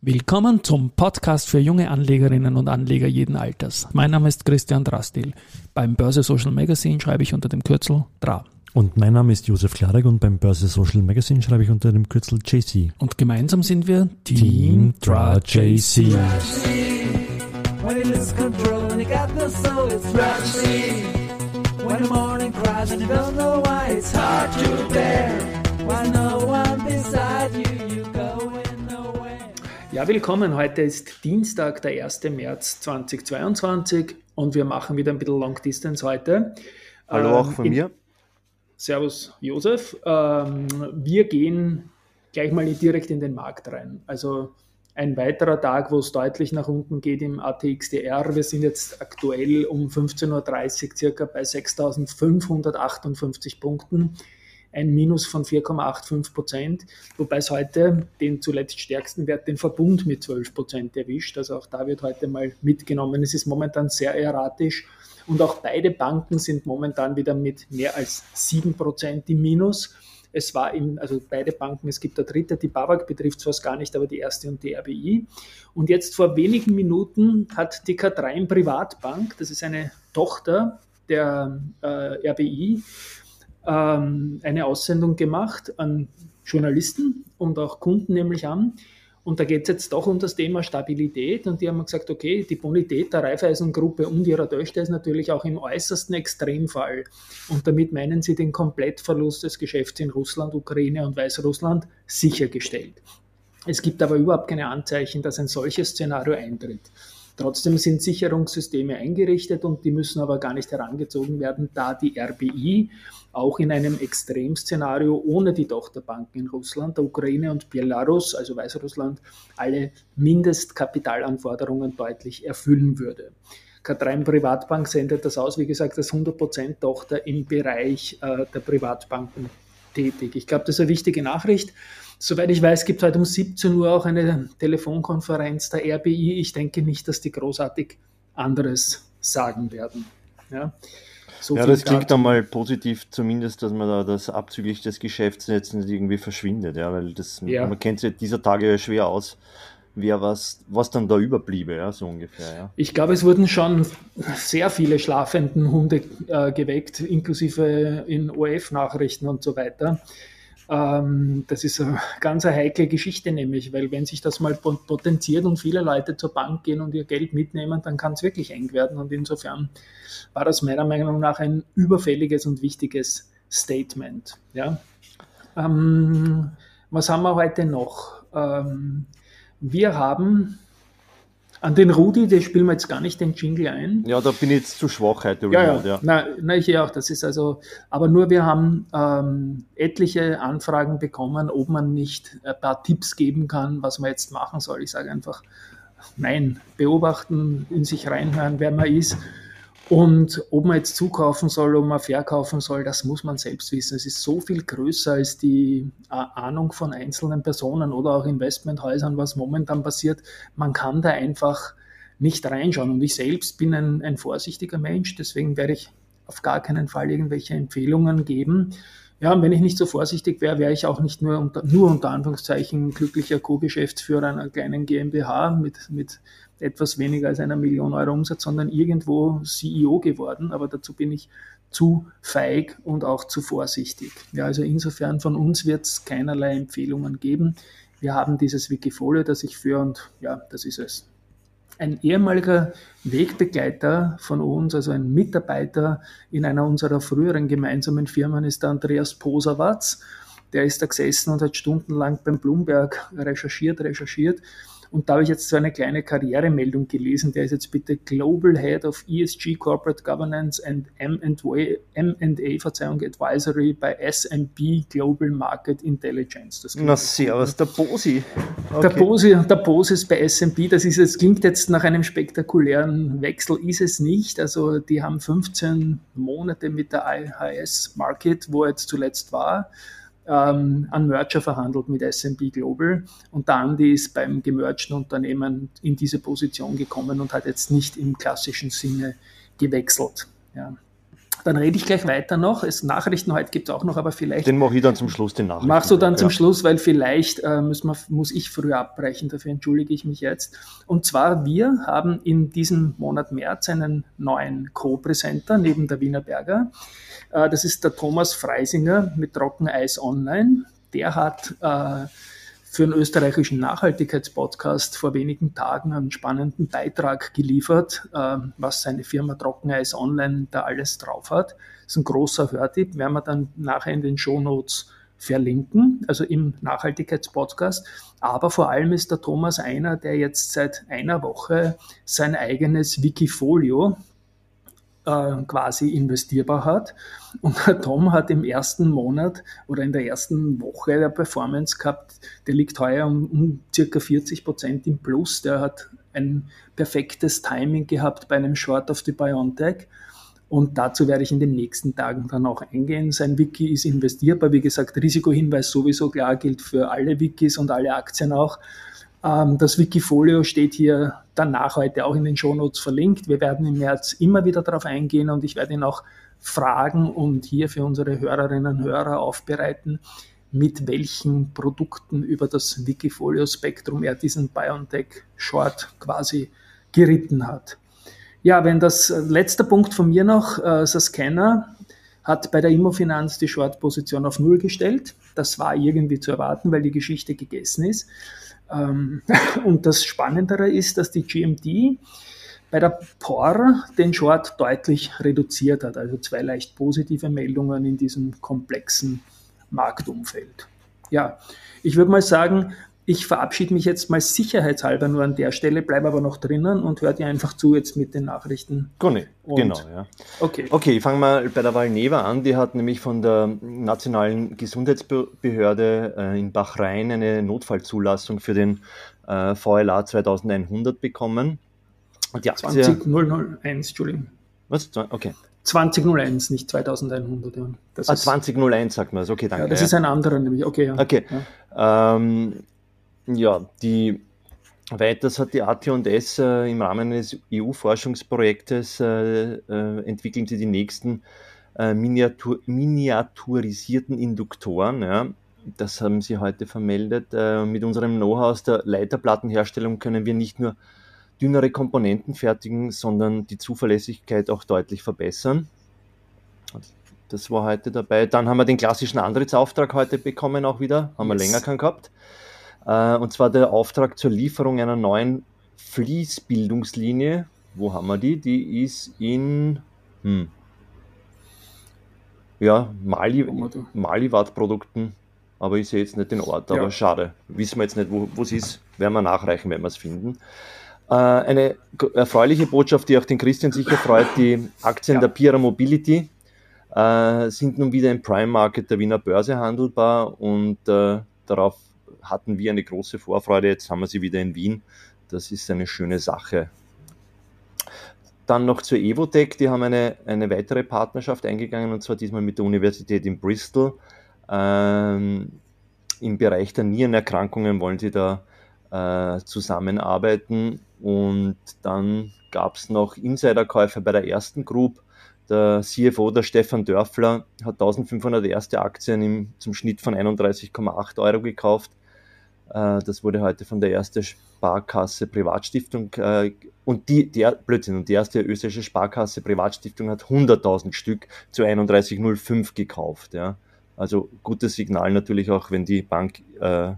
Willkommen zum Podcast für junge Anlegerinnen und Anleger jeden Alters. Mein Name ist Christian Drastil. Beim Börse Social Magazine schreibe ich unter dem Kürzel DRA. Und mein Name ist Josef Klarek und beim Börse Social Magazine schreibe ich unter dem Kürzel JC. Und gemeinsam sind wir Team, Team DRA JC. When the morning cries and you don't know why it's hard to bear. Why no ja, willkommen. Heute ist Dienstag, der 1. März 2022 und wir machen wieder ein bisschen Long Distance heute. Hallo ähm, auch von in, mir. Servus Josef. Ähm, wir gehen gleich mal direkt in den Markt rein. Also ein weiterer Tag, wo es deutlich nach unten geht im ATXDR. Wir sind jetzt aktuell um 15.30 Uhr circa bei 6.558 Punkten ein Minus von 4,85 Prozent, wobei es heute den zuletzt stärksten Wert, den Verbund mit 12 Prozent erwischt. Also auch da wird heute mal mitgenommen. Es ist momentan sehr erratisch und auch beide Banken sind momentan wieder mit mehr als 7 Prozent im Minus. Es war im, also beide Banken, es gibt der dritte, die BAWAG betrifft es gar nicht, aber die erste und die RBI. Und jetzt vor wenigen Minuten hat die K3 Privatbank, das ist eine Tochter der äh, RBI, ähm, eine Aussendung gemacht an Journalisten und auch Kunden nämlich an. Und da geht es jetzt doch um das Thema Stabilität. Und die haben gesagt, okay, die Bonität der Raiffeisen-Gruppe und ihrer Töchter ist natürlich auch im äußersten Extremfall. Und damit meinen sie den Komplettverlust des Geschäfts in Russland, Ukraine und Weißrussland sichergestellt. Es gibt aber überhaupt keine Anzeichen, dass ein solches Szenario eintritt. Trotzdem sind Sicherungssysteme eingerichtet und die müssen aber gar nicht herangezogen werden, da die RBI auch in einem Extremszenario ohne die Tochterbanken in Russland, der Ukraine und Belarus, also Weißrussland, alle Mindestkapitalanforderungen deutlich erfüllen würde. K3 Privatbank sendet das aus, wie gesagt, als 100% Tochter im Bereich äh, der Privatbanken tätig. Ich glaube, das ist eine wichtige Nachricht. Soweit ich weiß, gibt es heute um 17 Uhr auch eine Telefonkonferenz der RBI. Ich denke nicht, dass die großartig anderes sagen werden. Ja, so ja das klingt dann mal positiv, zumindest, dass man da das abzüglich des Geschäfts jetzt nicht irgendwie verschwindet. Ja, weil das, ja. man kennt sich dieser Tage ja schwer aus wer was, was dann da überbliebe, ja, so ungefähr. Ja. Ich glaube, es wurden schon sehr viele schlafenden Hunde äh, geweckt, inklusive in OF-Nachrichten und so weiter. Ähm, das ist eine ganz eine heikle Geschichte nämlich, weil wenn sich das mal potenziert und viele Leute zur Bank gehen und ihr Geld mitnehmen, dann kann es wirklich eng werden. Und insofern war das meiner Meinung nach ein überfälliges und wichtiges Statement. Ja? Ähm, was haben wir heute noch? Ähm, wir haben an den Rudi, den spielen wir jetzt gar nicht den Jingle ein. Ja, da bin ich jetzt zu schwach heute. Ja, ja. ja. Na, na, ich auch. Das ist also, aber nur wir haben ähm, etliche Anfragen bekommen, ob man nicht ein paar Tipps geben kann, was man jetzt machen soll. Ich sage einfach, nein, beobachten, in sich reinhören, wer man ist und ob man jetzt zukaufen soll, ob man verkaufen soll, das muss man selbst wissen. Es ist so viel größer als die äh, Ahnung von einzelnen Personen oder auch Investmenthäusern, was momentan passiert. Man kann da einfach nicht reinschauen. Und ich selbst bin ein, ein vorsichtiger Mensch, deswegen werde ich auf gar keinen Fall irgendwelche Empfehlungen geben. Ja, und wenn ich nicht so vorsichtig wäre, wäre ich auch nicht nur unter, nur unter Anführungszeichen glücklicher Co-Geschäftsführer einer kleinen GmbH mit, mit etwas weniger als einer Million Euro Umsatz, sondern irgendwo CEO geworden. Aber dazu bin ich zu feig und auch zu vorsichtig. Ja, also insofern von uns wird es keinerlei Empfehlungen geben. Wir haben dieses Wikifolio, das ich führe und ja, das ist es. Ein ehemaliger Wegbegleiter von uns, also ein Mitarbeiter in einer unserer früheren gemeinsamen Firmen, ist der Andreas Posawatz. Der ist da gesessen und hat stundenlang beim Bloomberg recherchiert, recherchiert und da habe ich jetzt so eine kleine Karrieremeldung gelesen. Der ist jetzt bitte Global Head of ESG Corporate Governance and M&A, Verzeihung, Advisory bei S&P Global Market Intelligence. Das Na servus, der Bosi. Okay. Der Bosi, der Bosi ist bei S&P. Das ist, das klingt jetzt nach einem spektakulären Wechsel, ist es nicht. Also die haben 15 Monate mit der IHS Market, wo er jetzt zuletzt war ähm, an Merger verhandelt mit S&P Global und der Andi ist beim gemergten Unternehmen in diese Position gekommen und hat jetzt nicht im klassischen Sinne gewechselt. Ja. Dann rede ich gleich weiter noch. Es Nachrichten heute gibt es auch noch, aber vielleicht. Den mache ich dann zum Schluss, den Nachrichten. Machst du dann ja. zum Schluss, weil vielleicht äh, muss, man, muss ich früher abbrechen, dafür entschuldige ich mich jetzt. Und zwar, wir haben in diesem Monat März einen neuen Co-Präsenter neben der Wiener Berger. Äh, das ist der Thomas Freisinger mit Trockeneis Online. Der hat äh, für einen österreichischen Nachhaltigkeitspodcast vor wenigen Tagen einen spannenden Beitrag geliefert, äh, was seine Firma Trockeneis Online da alles drauf hat. Das ist ein großer Hörtipp, werden wir dann nachher in den Shownotes verlinken, also im Nachhaltigkeitspodcast. Aber vor allem ist der Thomas einer, der jetzt seit einer Woche sein eigenes Wikifolio äh, quasi investierbar hat. Und der Tom hat im ersten Monat oder in der ersten Woche der Performance gehabt, der liegt heuer um, um circa 40 Prozent im Plus. Der hat ein perfektes Timing gehabt bei einem Short of the Biontech. Und dazu werde ich in den nächsten Tagen dann auch eingehen. Sein Wiki ist investierbar. Wie gesagt, Risikohinweis sowieso klar gilt für alle Wikis und alle Aktien auch. Ähm, das Wikifolio steht hier danach heute auch in den Shownotes verlinkt. Wir werden im März immer wieder darauf eingehen und ich werde ihn auch fragen und hier für unsere Hörerinnen und Hörer aufbereiten, mit welchen Produkten über das Wikifolio-Spektrum er diesen BioNTech-Short quasi geritten hat. Ja, wenn das äh, letzte Punkt von mir noch, äh, Scanner hat bei der Immofinanz die Short-Position auf Null gestellt. Das war irgendwie zu erwarten, weil die Geschichte gegessen ist. Ähm, und das Spannendere ist, dass die GMT bei der POR den Short deutlich reduziert hat. Also zwei leicht positive Meldungen in diesem komplexen Marktumfeld. Ja, ich würde mal sagen, ich verabschiede mich jetzt mal sicherheitshalber nur an der Stelle, bleibe aber noch drinnen und höre dir einfach zu jetzt mit den Nachrichten. Conny, genau, ja. Okay. Okay, ich fange mal bei der Valneva an. Die hat nämlich von der Nationalen Gesundheitsbehörde äh, in Bahrain eine Notfallzulassung für den äh, VLA 2100 bekommen. Die Aktie, 20001, Entschuldigung. Was? Okay. 2001, nicht 2100. Ja. Das ah, 2001 sagt man es, okay, danke. Ja, das ja. ist ein anderer nämlich, okay. Ja. Okay. Ähm, ja, die Weiters hat die AT&S äh, im Rahmen eines EU-Forschungsprojektes äh, äh, entwickeln sie die nächsten äh, Miniatur miniaturisierten Induktoren. Ja. Das haben sie heute vermeldet. Äh, mit unserem Know-how aus der Leiterplattenherstellung können wir nicht nur dünnere Komponenten fertigen, sondern die Zuverlässigkeit auch deutlich verbessern. Das war heute dabei. Dann haben wir den klassischen Antrittsauftrag heute bekommen, auch wieder. Haben yes. wir länger keinen gehabt. Äh, und zwar der Auftrag zur Lieferung einer neuen Fließbildungslinie. Wo haben wir die? Die ist in hm, ja, Mali, Mali-Watt-Produkten, aber ich sehe jetzt nicht den Ort, aber ja. schade. Wissen wir jetzt nicht, wo es ist, werden wir nachreichen, wenn wir es finden. Äh, eine erfreuliche Botschaft, die auch den Christian sicher freut, die Aktien ja. der Pira Mobility äh, sind nun wieder im Prime Market der Wiener Börse handelbar und äh, darauf hatten wir eine große Vorfreude, jetzt haben wir sie wieder in Wien. Das ist eine schöne Sache. Dann noch zur Evotech, die haben eine, eine weitere Partnerschaft eingegangen und zwar diesmal mit der Universität in Bristol. Ähm, Im Bereich der Nierenerkrankungen wollen sie da äh, zusammenarbeiten und dann gab es noch Insiderkäufe bei der ersten Group. Der CFO, der Stefan Dörfler, hat 1500 erste Aktien im, zum Schnitt von 31,8 Euro gekauft. Äh, das wurde heute von der ersten Sparkasse Privatstiftung äh, und die, der, Blödsinn, und die erste österreichische Sparkasse Privatstiftung hat 100.000 Stück zu 31,05 gekauft. Ja. Also gutes Signal natürlich auch, wenn die Bank äh,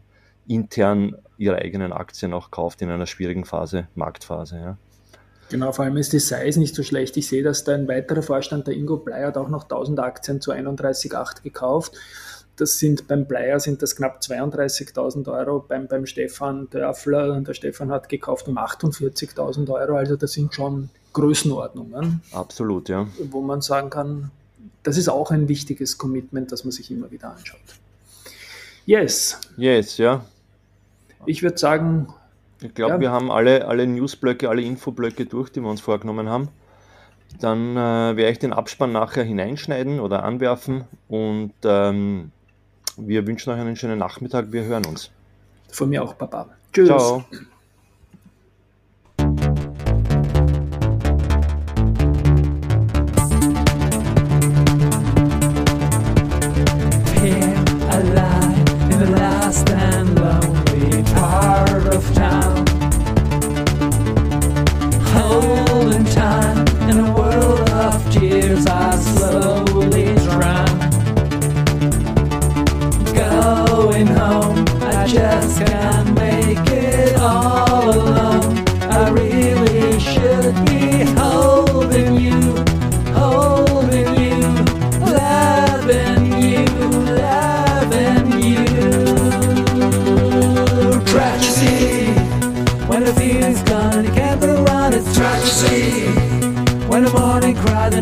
intern ihre eigenen Aktien auch kauft in einer schwierigen Phase, Marktphase. Ja. Genau, vor allem ist die Size nicht so schlecht. Ich sehe, dass da ein weiterer Vorstand, der Ingo Blei, hat auch noch 1000 Aktien zu 31,8 gekauft. Das sind beim Bleier sind das knapp 32.000 Euro, beim, beim Stefan Dörfler, der Stefan hat gekauft um 48.000 Euro, also das sind schon Größenordnungen. Absolut, ja. Wo man sagen kann, das ist auch ein wichtiges Commitment, das man sich immer wieder anschaut. Yes. Yes, ja. Ich würde sagen. Ich glaube, ja. wir haben alle, alle Newsblöcke, alle Infoblöcke durch, die wir uns vorgenommen haben. Dann äh, werde ich den Abspann nachher hineinschneiden oder anwerfen und ähm, wir wünschen euch einen schönen Nachmittag. Wir hören uns. Von mir auch, Papa. Tschüss. Ciao. years I slow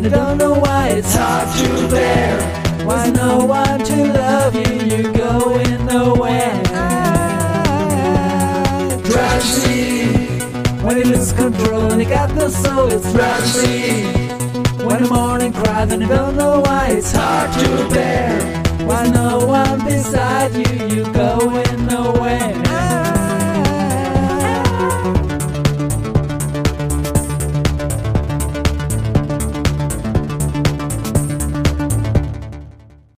don't know why, it's hard to bear. Why no one to love you, you're going nowhere. Tragedy. When you lose control and you got no soul, it's tragedy. When the morning cries and you don't know why, it's hard to bear. Why no one beside you, you're going nowhere.